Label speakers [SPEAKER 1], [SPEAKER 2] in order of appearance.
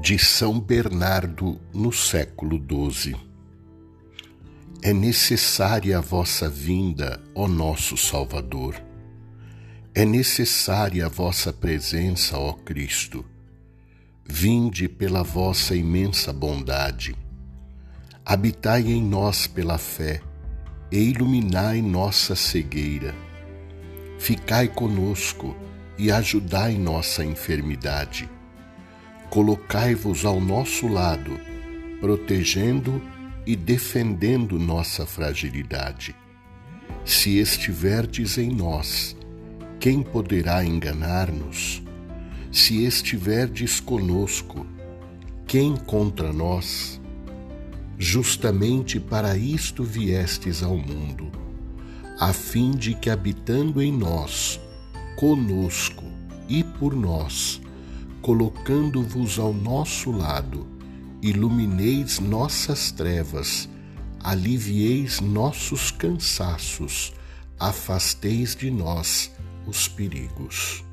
[SPEAKER 1] de São Bernardo no século XII. É necessária a vossa vinda, ó nosso Salvador. É necessária a vossa presença, ó Cristo. Vinde pela vossa imensa bondade. Habitai em nós pela fé e iluminai nossa cegueira. Ficai conosco e ajudai nossa enfermidade colocai-vos ao nosso lado, protegendo e defendendo nossa fragilidade. Se estiverdes em nós, quem poderá enganar-nos? Se estiverdes conosco, quem contra nós? Justamente para isto viestes ao mundo, a fim de que, habitando em nós, conosco e por nós, colocando-vos ao nosso lado, ilumineis nossas trevas, alivieis nossos cansaços, afasteis de nós os perigos.